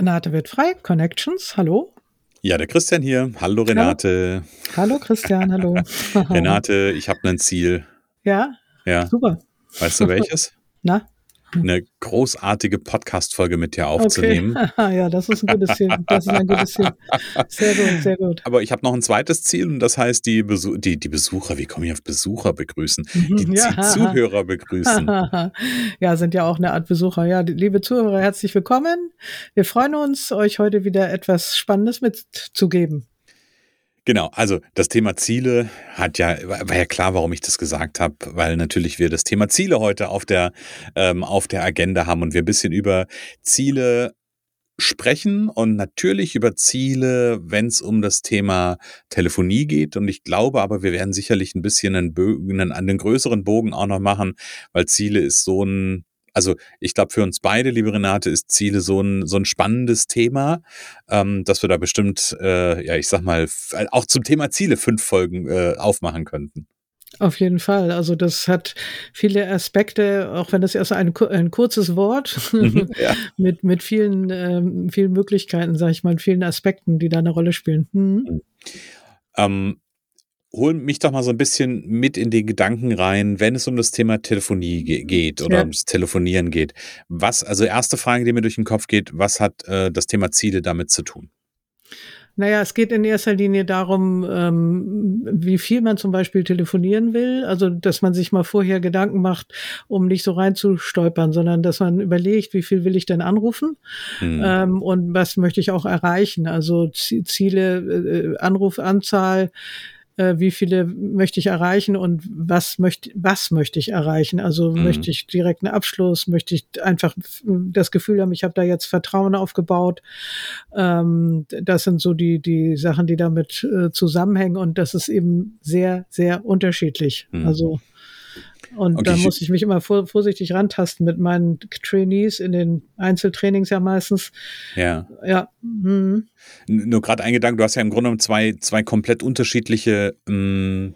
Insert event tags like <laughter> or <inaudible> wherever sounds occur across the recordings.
Renate wird frei, Connections, hallo. Ja, der Christian hier. Hallo Renate. Hallo, hallo Christian, hallo. <laughs> Renate, ich habe ein Ziel. Ja? Ja. Super. Weißt du welches? Na? Eine großartige Podcast-Folge mit dir aufzunehmen. Okay. <laughs> ja, das ist ein gutes Ziel. Das ist ein gutes Ziel. Sehr gut, sehr gut. Aber ich habe noch ein zweites Ziel und das heißt, die, Besu die, die Besucher, wie komme ich auf Besucher begrüßen? Mhm, die ja. Zuhörer begrüßen. <laughs> ja, sind ja auch eine Art Besucher. Ja, liebe Zuhörer, herzlich willkommen. Wir freuen uns, euch heute wieder etwas Spannendes mitzugeben. Genau, also das Thema Ziele hat ja, war ja klar, warum ich das gesagt habe, weil natürlich wir das Thema Ziele heute auf der, ähm, auf der Agenda haben und wir ein bisschen über Ziele sprechen und natürlich über Ziele, wenn es um das Thema Telefonie geht. Und ich glaube aber, wir werden sicherlich ein bisschen einen, einen, einen größeren Bogen auch noch machen, weil Ziele ist so ein also ich glaube, für uns beide, liebe Renate, ist Ziele so ein, so ein spannendes Thema, ähm, dass wir da bestimmt, äh, ja, ich sag mal, auch zum Thema Ziele fünf Folgen äh, aufmachen könnten. Auf jeden Fall. Also das hat viele Aspekte, auch wenn das erst ein, ein kurzes Wort mhm, <laughs> ja. mit, mit vielen, ähm, vielen Möglichkeiten, sage ich mal, vielen Aspekten, die da eine Rolle spielen. Mhm. Ähm, hol mich doch mal so ein bisschen mit in den Gedanken rein, wenn es um das Thema Telefonie ge geht oder ja. ums Telefonieren geht. Was, also erste Frage, die mir durch den Kopf geht, was hat äh, das Thema Ziele damit zu tun? Naja, es geht in erster Linie darum, ähm, wie viel man zum Beispiel telefonieren will. Also, dass man sich mal vorher Gedanken macht, um nicht so reinzustolpern, sondern dass man überlegt, wie viel will ich denn anrufen mhm. ähm, und was möchte ich auch erreichen. Also Ziele, äh, Anrufanzahl, äh, wie viele möchte ich erreichen und was möchte, was möchte ich erreichen? Also mhm. möchte ich direkt einen Abschluss, möchte ich einfach das Gefühl haben, ich habe da jetzt Vertrauen aufgebaut. Ähm, das sind so die, die Sachen, die damit äh, zusammenhängen und das ist eben sehr, sehr unterschiedlich. Mhm. Also und okay. da muss ich mich immer vor, vorsichtig rantasten mit meinen Trainees in den Einzeltrainings ja meistens. Ja. Ja. Mhm. Nur gerade ein Gedanke, du hast ja im Grunde genommen zwei, zwei komplett unterschiedliche ähm,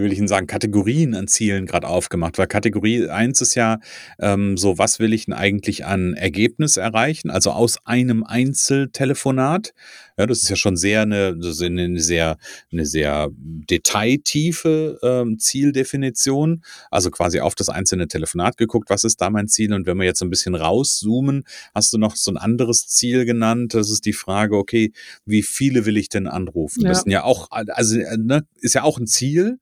wie will ich Ihnen sagen, Kategorien an Zielen gerade aufgemacht, weil Kategorie 1 ist ja ähm, so, was will ich denn eigentlich an Ergebnis erreichen, also aus einem Einzeltelefonat. Ja, das ist ja schon sehr eine, eine sehr, eine sehr detailtiefe ähm, Zieldefinition, also quasi auf das einzelne Telefonat geguckt, was ist da mein Ziel und wenn wir jetzt ein bisschen rauszoomen, hast du noch so ein anderes Ziel genannt, das ist die Frage, okay, wie viele will ich denn anrufen? Ja. Das sind ja auch, also ne, ist ja auch ein Ziel,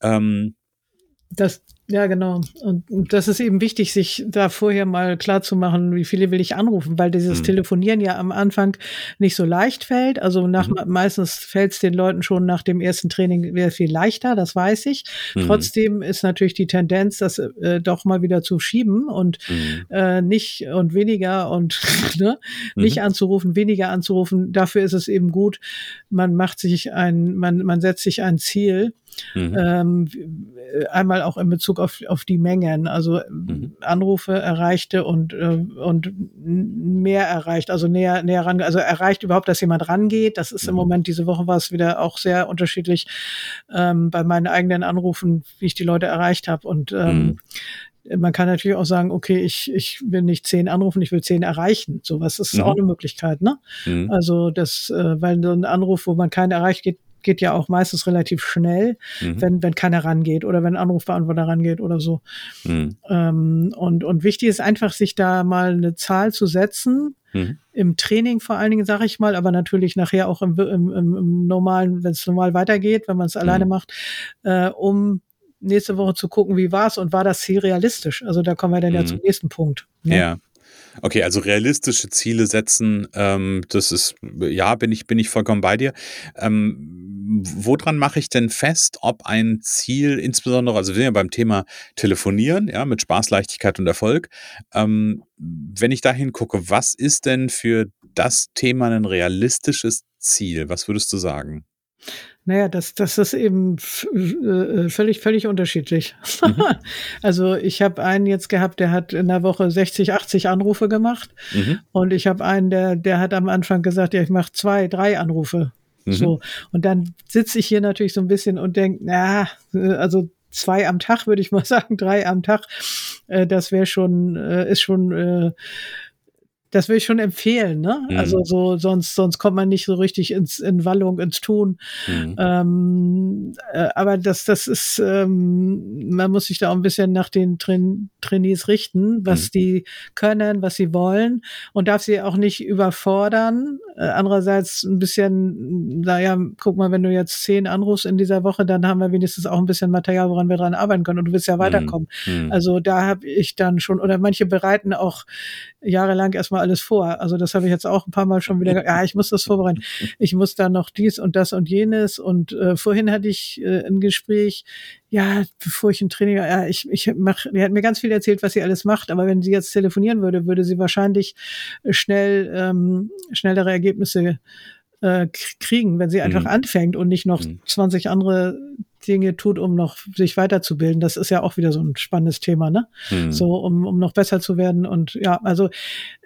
ähm, das, ja, genau. Und, das ist eben wichtig, sich da vorher mal klar zu machen, wie viele will ich anrufen, weil dieses mhm. Telefonieren ja am Anfang nicht so leicht fällt. Also nach, mhm. meistens fällt es den Leuten schon nach dem ersten Training sehr viel leichter, das weiß ich. Mhm. Trotzdem ist natürlich die Tendenz, das äh, doch mal wieder zu schieben und mhm. äh, nicht und weniger und <laughs> ne, nicht mhm. anzurufen, weniger anzurufen. Dafür ist es eben gut, man macht sich ein, man, man setzt sich ein Ziel. Mhm. Ähm, einmal auch in Bezug auf, auf die Mengen, also mhm. Anrufe erreichte und, äh, und mehr erreicht, also näher, näher ran, also erreicht überhaupt, dass jemand rangeht. Das ist mhm. im Moment, diese Woche war es wieder auch sehr unterschiedlich ähm, bei meinen eigenen Anrufen, wie ich die Leute erreicht habe. Und ähm, mhm man kann natürlich auch sagen, okay, ich, ich will nicht zehn anrufen, ich will zehn erreichen. Sowas ist mhm. auch eine Möglichkeit, ne? Mhm. Also das, äh, weil so ein Anruf, wo man keinen erreicht, geht geht ja auch meistens relativ schnell, mhm. wenn, wenn keiner rangeht oder wenn ein Anrufbeantworter rangeht oder so. Mhm. Ähm, und, und wichtig ist einfach, sich da mal eine Zahl zu setzen, Mhm. Im Training vor allen Dingen, sage ich mal, aber natürlich nachher auch im, im, im, normalen, wenn es normal weitergeht, wenn man es mhm. alleine macht, äh, um nächste Woche zu gucken, wie war es und war das Ziel realistisch? Also da kommen wir dann mhm. ja zum nächsten Punkt. Ne? Ja. Okay, also realistische Ziele setzen, ähm, das ist, ja, bin ich, bin ich vollkommen bei dir. Ähm, woran mache ich denn fest, ob ein Ziel, insbesondere, also wir sind ja beim Thema Telefonieren, ja, mit Spaß, Leichtigkeit und Erfolg. Ähm, wenn ich dahin gucke, was ist denn für das Thema ein realistisches Ziel? Was würdest du sagen? Naja, das, das ist eben äh, völlig, völlig unterschiedlich. Mhm. <laughs> also ich habe einen jetzt gehabt, der hat in der Woche 60, 80 Anrufe gemacht. Mhm. Und ich habe einen, der, der hat am Anfang gesagt, ja, ich mache zwei, drei Anrufe. Mhm. So. Und dann sitze ich hier natürlich so ein bisschen und denke, na, also zwei am Tag, würde ich mal <laughs> sagen, drei am Tag. Äh, das wäre schon, äh, ist schon äh, das will ich schon empfehlen, ne? Mhm. Also so, sonst, sonst kommt man nicht so richtig ins, in Wallung, ins Tun. Mhm. Ähm, äh, aber das, das ist, ähm, man muss sich da auch ein bisschen nach den Train Trainees richten, was mhm. die können, was sie wollen und darf sie auch nicht überfordern. Äh, andererseits ein bisschen, naja, guck mal, wenn du jetzt zehn anrufst in dieser Woche, dann haben wir wenigstens auch ein bisschen Material, woran wir dran arbeiten können und du willst ja mhm. weiterkommen. Mhm. Also da habe ich dann schon, oder manche bereiten auch jahrelang erstmal alles vor. Also das habe ich jetzt auch ein paar Mal schon wieder, ja, ich muss das vorbereiten. Ich muss da noch dies und das und jenes. Und äh, vorhin hatte ich äh, ein Gespräch, ja, bevor ich ein Training, ja, ich, ich mach, die hat mir ganz viel erzählt, was sie alles macht, aber wenn sie jetzt telefonieren würde, würde sie wahrscheinlich schnell ähm, schnellere Ergebnisse äh, kriegen, wenn sie einfach mhm. anfängt und nicht noch mhm. 20 andere Dinge tut, um noch sich weiterzubilden. Das ist ja auch wieder so ein spannendes Thema, ne? Mhm. So, um, um noch besser zu werden. Und ja, also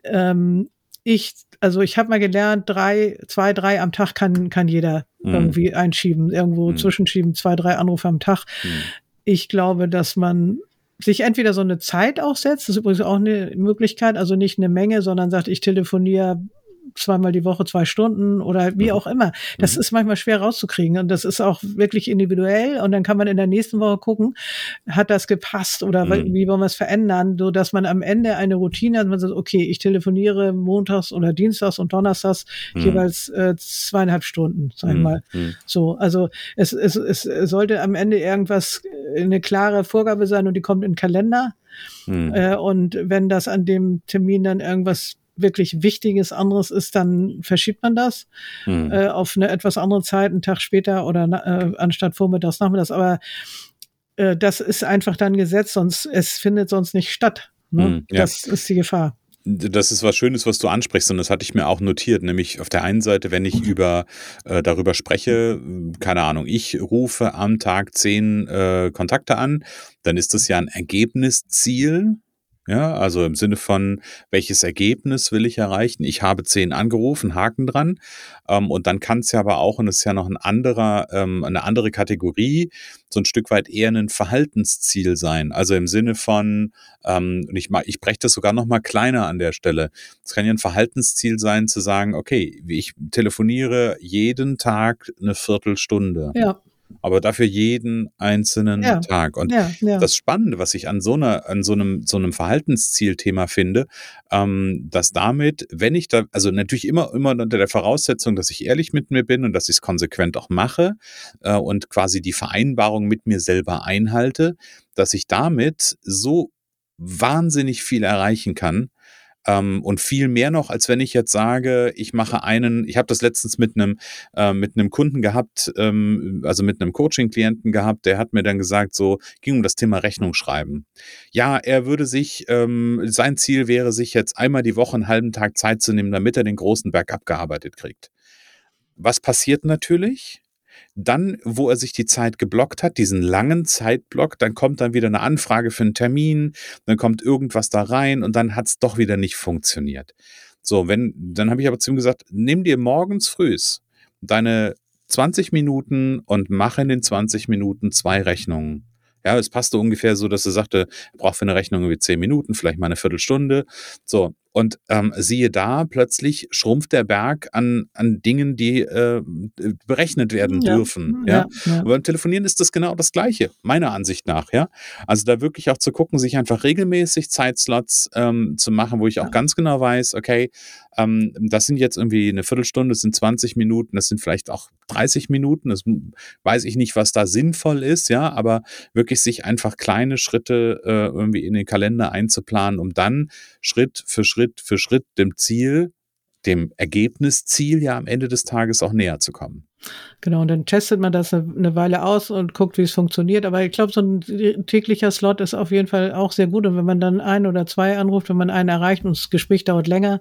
ähm, ich, also ich habe mal gelernt, drei, zwei, drei am Tag kann, kann jeder mhm. irgendwie einschieben, irgendwo mhm. zwischenschieben, zwei, drei Anrufe am Tag. Mhm. Ich glaube, dass man sich entweder so eine Zeit auch setzt, das ist übrigens auch eine Möglichkeit, also nicht eine Menge, sondern sagt, ich telefoniere zweimal die Woche zwei Stunden oder wie mhm. auch immer. Das mhm. ist manchmal schwer rauszukriegen und das ist auch wirklich individuell und dann kann man in der nächsten Woche gucken, hat das gepasst oder mhm. wie wollen wir es verändern, so dass man am Ende eine Routine hat, man sagt, okay, ich telefoniere montags oder dienstags und donnerstags mhm. jeweils äh, zweieinhalb Stunden, sag ich mhm. mal. Mhm. So, also es, es, es sollte am Ende irgendwas äh, eine klare Vorgabe sein und die kommt in den Kalender. Äh, und wenn das an dem Termin dann irgendwas wirklich Wichtiges anderes ist, dann verschiebt man das mhm. äh, auf eine etwas andere Zeit, einen Tag später oder äh, anstatt vormittags, nachmittags. Aber äh, das ist einfach dann gesetzt, sonst es findet sonst nicht statt. Ne? Mhm, ja. Das ist die Gefahr. Das ist was Schönes, was du ansprichst, und das hatte ich mir auch notiert. Nämlich auf der einen Seite, wenn ich über äh, darüber spreche, keine Ahnung, ich rufe am Tag zehn äh, Kontakte an, dann ist das ja ein Ergebnisziel, ja, also im Sinne von, welches Ergebnis will ich erreichen? Ich habe zehn angerufen, Haken dran. Ähm, und dann kann es ja aber auch, und es ist ja noch ein anderer, ähm, eine andere Kategorie, so ein Stück weit eher ein Verhaltensziel sein. Also im Sinne von, ähm, ich, ich breche das sogar noch mal kleiner an der Stelle. Es kann ja ein Verhaltensziel sein, zu sagen, okay, ich telefoniere jeden Tag eine Viertelstunde. Ja aber dafür jeden einzelnen ja. Tag. Und ja, ja. das Spannende, was ich an so einer, an so einem, so einem Verhaltenszielthema finde, ähm, dass damit, wenn ich da, also natürlich immer, immer unter der Voraussetzung, dass ich ehrlich mit mir bin und dass ich es konsequent auch mache äh, und quasi die Vereinbarung mit mir selber einhalte, dass ich damit so wahnsinnig viel erreichen kann, ähm, und viel mehr noch, als wenn ich jetzt sage, ich mache einen, ich habe das letztens mit einem, äh, mit einem Kunden gehabt, ähm, also mit einem Coaching-Klienten gehabt, der hat mir dann gesagt, so ging um das Thema Rechnung schreiben. Ja, er würde sich, ähm, sein Ziel wäre, sich jetzt einmal die Woche einen halben Tag Zeit zu nehmen, damit er den großen Berg abgearbeitet kriegt. Was passiert natürlich? Dann, wo er sich die Zeit geblockt hat, diesen langen Zeitblock, dann kommt dann wieder eine Anfrage für einen Termin, dann kommt irgendwas da rein und dann hat es doch wieder nicht funktioniert. So, wenn, dann habe ich aber zu ihm gesagt, nimm dir morgens frühs deine 20 Minuten und mach in den 20 Minuten zwei Rechnungen. Ja, es passte ungefähr so, dass er sagte, er braucht für eine Rechnung irgendwie 10 Minuten, vielleicht mal eine Viertelstunde. So, Und ähm, siehe da, plötzlich schrumpft der Berg an, an Dingen, die äh, berechnet werden ja. dürfen. Ja? ja? Aber beim Telefonieren ist das genau das Gleiche, meiner Ansicht nach. Ja? Also da wirklich auch zu gucken, sich einfach regelmäßig Zeitslots ähm, zu machen, wo ich auch ganz genau weiß, okay, ähm, das sind jetzt irgendwie eine Viertelstunde, das sind 20 Minuten, das sind vielleicht auch 30 Minuten. Das weiß ich nicht, was da sinnvoll ist, ja, aber wirklich sich einfach kleine Schritte äh, irgendwie in den Kalender einzuplanen, um dann Schritt für Schritt für Schritt dem Ziel, dem Ergebnisziel ja am Ende des Tages auch näher zu kommen. Genau, und dann testet man das eine, Weile aus und guckt, wie es funktioniert. Aber ich glaube, so ein täglicher Slot ist auf jeden Fall auch sehr gut. Und wenn man dann ein oder zwei anruft, wenn man einen erreicht und das Gespräch dauert länger,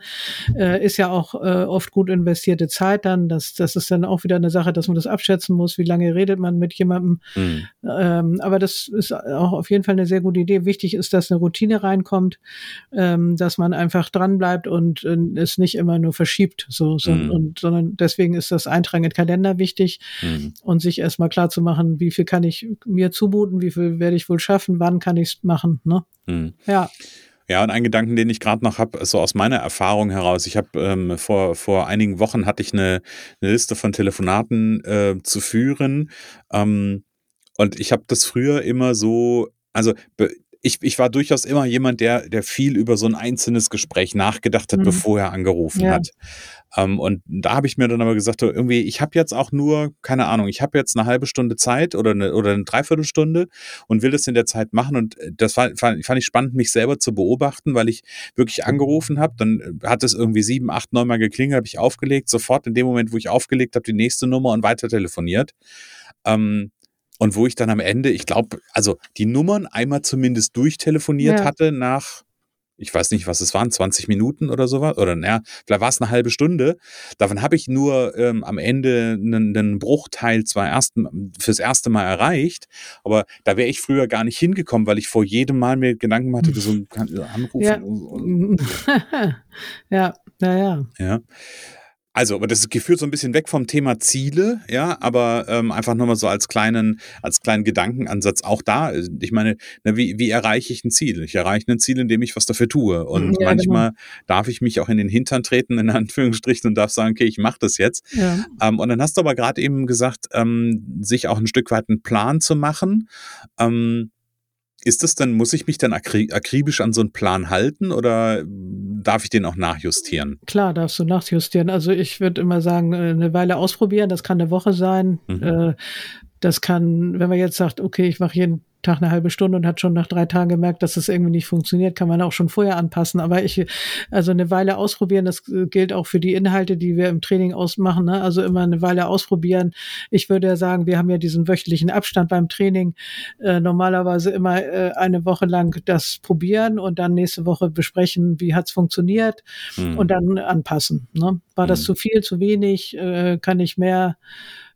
äh, ist ja auch äh, oft gut investierte Zeit dann. Das, das ist dann auch wieder eine Sache, dass man das abschätzen muss, wie lange redet man mit jemandem. Mhm. Ähm, aber das ist auch auf jeden Fall eine sehr gute Idee. Wichtig ist, dass eine Routine reinkommt, ähm, dass man einfach dranbleibt und äh, es nicht immer nur verschiebt, so, so mhm. und, sondern deswegen ist das Eintragen in Kalender Kalender wichtig mhm. und sich erstmal klar zu machen, wie viel kann ich mir zumuten, wie viel werde ich wohl schaffen, wann kann ich es machen. Ne? Mhm. Ja. Ja, und ein Gedanken, den ich gerade noch habe, so aus meiner Erfahrung heraus. Ich habe ähm, vor, vor einigen Wochen hatte ich eine, eine Liste von Telefonaten äh, zu führen. Ähm, und ich habe das früher immer so, also ich, ich war durchaus immer jemand, der, der viel über so ein einzelnes Gespräch nachgedacht hat, mhm. bevor er angerufen ja. hat. Ähm, und da habe ich mir dann aber gesagt, irgendwie, ich habe jetzt auch nur, keine Ahnung, ich habe jetzt eine halbe Stunde Zeit oder eine, oder eine Dreiviertelstunde und will das in der Zeit machen. Und äh, das fand, fand, fand ich spannend, mich selber zu beobachten, weil ich wirklich angerufen habe. Dann äh, hat es irgendwie sieben, acht, neun Mal geklingelt, habe ich aufgelegt, sofort in dem Moment, wo ich aufgelegt habe, die nächste Nummer und weiter telefoniert. Ähm, und wo ich dann am Ende, ich glaube, also die Nummern einmal zumindest durchtelefoniert ja. hatte nach ich weiß nicht, was es waren, 20 Minuten oder sowas, oder naja, vielleicht war es eine halbe Stunde. Davon habe ich nur ähm, am Ende einen, einen Bruchteil zwar erst, fürs erste Mal erreicht, aber da wäre ich früher gar nicht hingekommen, weil ich vor jedem Mal mir Gedanken hatte, so einen Anruf. <laughs> Ja. ja, ja, ja. Ja. Also, aber das geführt so ein bisschen weg vom Thema Ziele, ja, aber ähm, einfach nochmal so als kleinen, als kleinen Gedankenansatz auch da. Ich meine, na, wie, wie erreiche ich ein Ziel? Ich erreiche ein Ziel, indem ich was dafür tue. Und ja, manchmal genau. darf ich mich auch in den Hintern treten, in Anführungsstrichen, und darf sagen, okay, ich mache das jetzt. Ja. Ähm, und dann hast du aber gerade eben gesagt, ähm, sich auch ein Stück weit einen Plan zu machen. Ähm, ist das dann, muss ich mich dann akribisch an so einen Plan halten oder darf ich den auch nachjustieren? Klar, darfst du nachjustieren. Also ich würde immer sagen, äh, eine Weile ausprobieren, das kann eine Woche sein. Mhm. Äh, das kann, wenn man jetzt sagt, okay, ich mache jeden Tag eine halbe Stunde und hat schon nach drei Tagen gemerkt, dass es das irgendwie nicht funktioniert, kann man auch schon vorher anpassen. Aber ich, also eine Weile ausprobieren, das gilt auch für die Inhalte, die wir im Training ausmachen. Ne? Also immer eine Weile ausprobieren. Ich würde ja sagen, wir haben ja diesen wöchentlichen Abstand beim Training. Äh, normalerweise immer äh, eine Woche lang das probieren und dann nächste Woche besprechen, wie hat's funktioniert hm. und dann anpassen. Ne? War das hm. zu viel, zu wenig? Äh, kann ich mehr?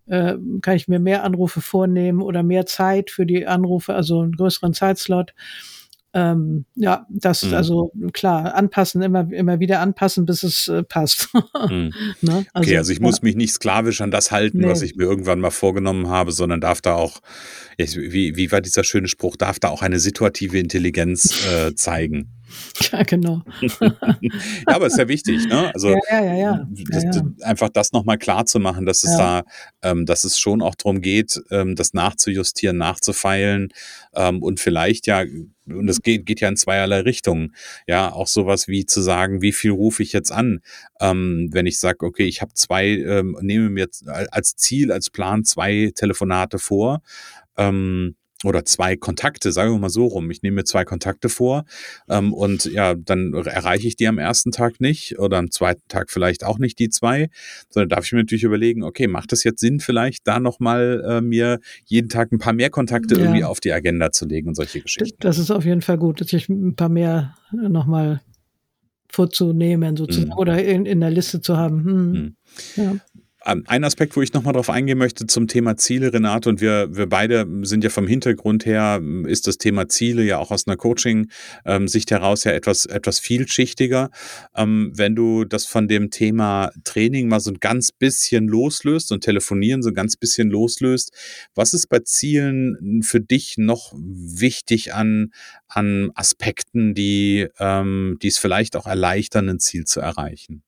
Äh, kann ich mir mehr Anrufe vornehmen oder mehr Zeit für die Anrufe, also einen größeren Zeitslot. Ähm, ja, das mhm. also klar, anpassen, immer, immer wieder anpassen, bis es äh, passt. <laughs> mhm. ne? also, okay, also ich ja. muss mich nicht sklavisch an das halten, nee. was ich mir irgendwann mal vorgenommen habe, sondern darf da auch, wie, wie war dieser schöne Spruch, darf da auch eine situative Intelligenz äh, zeigen. <laughs> Ja, genau. <laughs> ja, aber ist ja wichtig, ne? Also ja, ja. Das, einfach das nochmal klar zu machen, dass es da, ähm, dass es schon auch darum geht, ähm, das nachzujustieren, nachzufeilen ähm, und vielleicht ja, und es geht, geht ja in zweierlei Richtungen. Ja, auch sowas wie zu sagen, wie viel rufe ich jetzt an, ähm, wenn ich sage, okay, ich habe zwei, ähm, nehme mir als Ziel, als Plan zwei Telefonate vor. Ähm, oder zwei Kontakte, sagen wir mal so rum. Ich nehme mir zwei Kontakte vor ähm, und ja, dann erreiche ich die am ersten Tag nicht oder am zweiten Tag vielleicht auch nicht die zwei, sondern darf ich mir natürlich überlegen, okay, macht es jetzt Sinn, vielleicht da nochmal äh, mir jeden Tag ein paar mehr Kontakte ja. irgendwie auf die Agenda zu legen und solche Geschichten. Das ist auf jeden Fall gut, dass ich ein paar mehr nochmal vorzunehmen sozusagen mhm. oder in, in der Liste zu haben. Hm. Mhm. Ja. Ähm, ein Aspekt, wo ich nochmal drauf eingehen möchte zum Thema Ziele, Renate, und wir, wir beide sind ja vom Hintergrund her, ist das Thema Ziele ja auch aus einer Coaching-Sicht heraus ja etwas, etwas vielschichtiger. Ähm, wenn du das von dem Thema Training mal so ein ganz bisschen loslöst und Telefonieren so ein ganz bisschen loslöst, was ist bei Zielen für dich noch wichtig an, an Aspekten, die, ähm, die es vielleicht auch erleichtern, ein Ziel zu erreichen?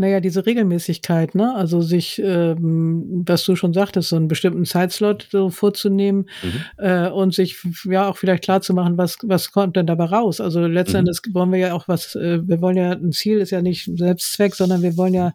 Naja, diese Regelmäßigkeit, ne? Also sich, ähm, was du schon sagtest, so einen bestimmten Zeitslot so vorzunehmen mhm. äh, und sich ja auch vielleicht klar zu machen, was, was kommt denn dabei raus? Also letztendlich mhm. wollen wir ja auch was, äh, wir wollen ja, ein Ziel ist ja nicht Selbstzweck, sondern wir wollen ja,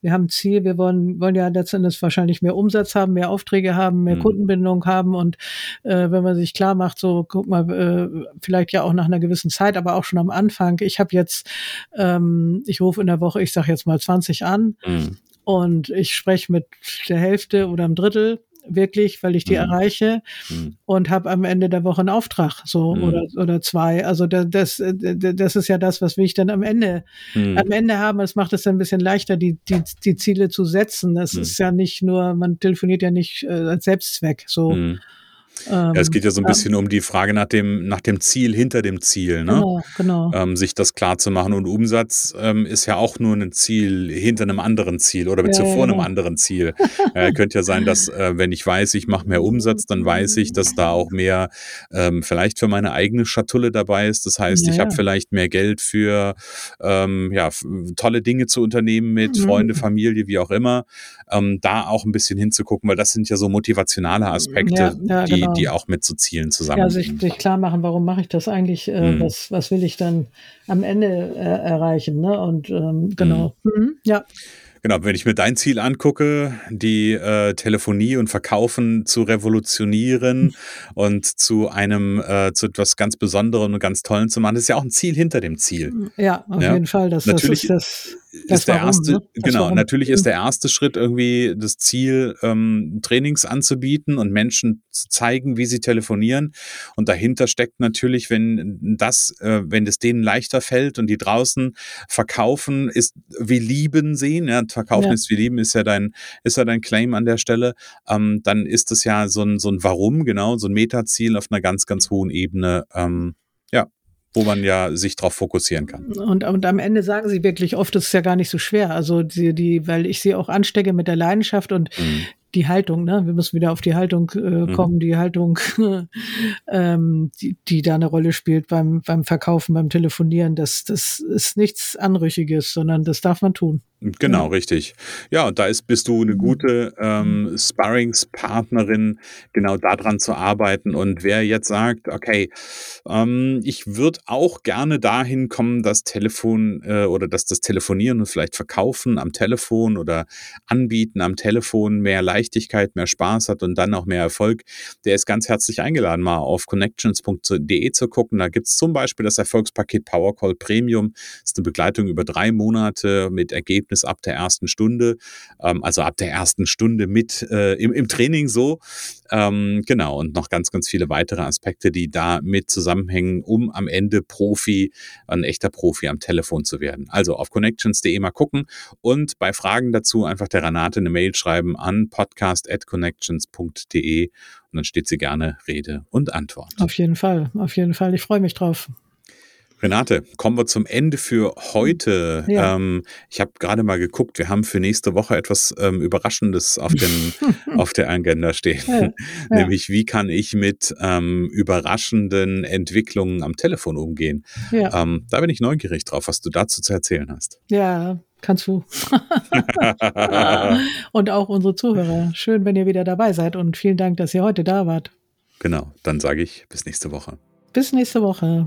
wir haben ein Ziel, wir wollen, wollen ja letztendlich wahrscheinlich mehr Umsatz haben, mehr Aufträge haben, mehr mhm. Kundenbindung haben und äh, wenn man sich klar macht, so guck mal, äh, vielleicht ja auch nach einer gewissen Zeit, aber auch schon am Anfang, ich habe jetzt, ähm, ich rufe in der Woche, ich sage jetzt mal 20 an mhm. und ich spreche mit der Hälfte oder einem Drittel wirklich, weil ich die mhm. erreiche mhm. und habe am Ende der Woche einen Auftrag so mhm. oder oder zwei. Also das, das das ist ja das, was will ich dann am Ende am Ende haben. Es macht es dann ein bisschen leichter, die die die Ziele zu setzen. Das ist ja nicht nur, man telefoniert ja nicht äh, als Selbstzweck so. Ähm, ja, es geht ja so ein bisschen um die Frage nach dem, nach dem Ziel hinter dem Ziel, ne? Genau, genau. Ähm, sich das klar zu machen. Und Umsatz ähm, ist ja auch nur ein Ziel hinter einem anderen Ziel oder ja, vor ja, einem anderen Ziel. <laughs> äh, könnte ja sein, dass äh, wenn ich weiß, ich mache mehr Umsatz, dann weiß ich, dass da auch mehr ähm, vielleicht für meine eigene Schatulle dabei ist. Das heißt, ja, ich habe vielleicht mehr Geld für ähm, ja, tolle Dinge zu unternehmen mit mhm. Freunde, Familie, wie auch immer. Ähm, da auch ein bisschen hinzugucken, weil das sind ja so motivationale Aspekte, die, genau. Die auch mit so Zielen zusammen. Ja, sich, sich klar machen, warum mache ich das eigentlich, äh, mhm. was, was will ich dann am Ende äh, erreichen, ne? Und ähm, genau. Mhm. Mhm, ja. Genau, wenn ich mir dein Ziel angucke, die äh, Telefonie und Verkaufen zu revolutionieren <laughs> und zu einem, äh, zu etwas ganz Besonderem und ganz Tollen zu machen, das ist ja auch ein Ziel hinter dem Ziel. Ja, auf ja? jeden Fall. Das, Natürlich, das ist das das ist der warum, erste, ne? genau, warum. natürlich ist der erste Schritt irgendwie das Ziel, ähm, Trainings anzubieten und Menschen zu zeigen, wie sie telefonieren. Und dahinter steckt natürlich, wenn das, äh, wenn es denen leichter fällt und die draußen verkaufen, ist wie lieben sehen, ja, verkaufen ja. ist wie lieben, ist ja dein, ist ja dein Claim an der Stelle, ähm, dann ist es ja so ein, so ein Warum, genau, so ein Metaziel auf einer ganz, ganz hohen Ebene, ähm, wo man ja sich darauf fokussieren kann. Und, und am Ende sagen sie wirklich oft, es ist ja gar nicht so schwer. Also die, die, weil ich sie auch anstecke mit der Leidenschaft und mhm die Haltung, ne? Wir müssen wieder auf die Haltung äh, mhm. kommen, die Haltung, <laughs> ähm, die, die da eine Rolle spielt beim, beim Verkaufen, beim Telefonieren. Das, das ist nichts Anrüchiges, sondern das darf man tun. Genau, ja. richtig. Ja, und da ist, bist du eine mhm. gute ähm, Sparringspartnerin, genau daran zu arbeiten. Und wer jetzt sagt, okay, ähm, ich würde auch gerne dahin kommen, das Telefon äh, oder dass das Telefonieren und vielleicht Verkaufen am Telefon oder Anbieten am Telefon mehr Leichtigkeit mehr Spaß hat und dann auch mehr Erfolg, der ist ganz herzlich eingeladen, mal auf connections.de zu gucken. Da gibt es zum Beispiel das Erfolgspaket Powercall Premium. Das ist eine Begleitung über drei Monate mit Ergebnis ab der ersten Stunde, ähm, also ab der ersten Stunde mit äh, im, im Training so. Ähm, genau, und noch ganz, ganz viele weitere Aspekte, die da mit zusammenhängen, um am Ende Profi, ein echter Profi am Telefon zu werden. Also auf connections.de mal gucken und bei Fragen dazu einfach der Renate eine Mail schreiben an pod podcast.connections.de und dann steht sie gerne Rede und Antwort. Auf jeden Fall, auf jeden Fall. Ich freue mich drauf. Renate, kommen wir zum Ende für heute. Ja. Ähm, ich habe gerade mal geguckt, wir haben für nächste Woche etwas ähm, Überraschendes auf, dem, <laughs> auf der Agenda stehen. Ja. <laughs> Ja. Nämlich, wie kann ich mit ähm, überraschenden Entwicklungen am Telefon umgehen? Ähm, da bin ich neugierig drauf, was du dazu zu erzählen hast. Ja, kannst du. <laughs> und auch unsere Zuhörer. Schön, wenn ihr wieder dabei seid und vielen Dank, dass ihr heute da wart. Genau, dann sage ich bis nächste Woche. Bis nächste Woche.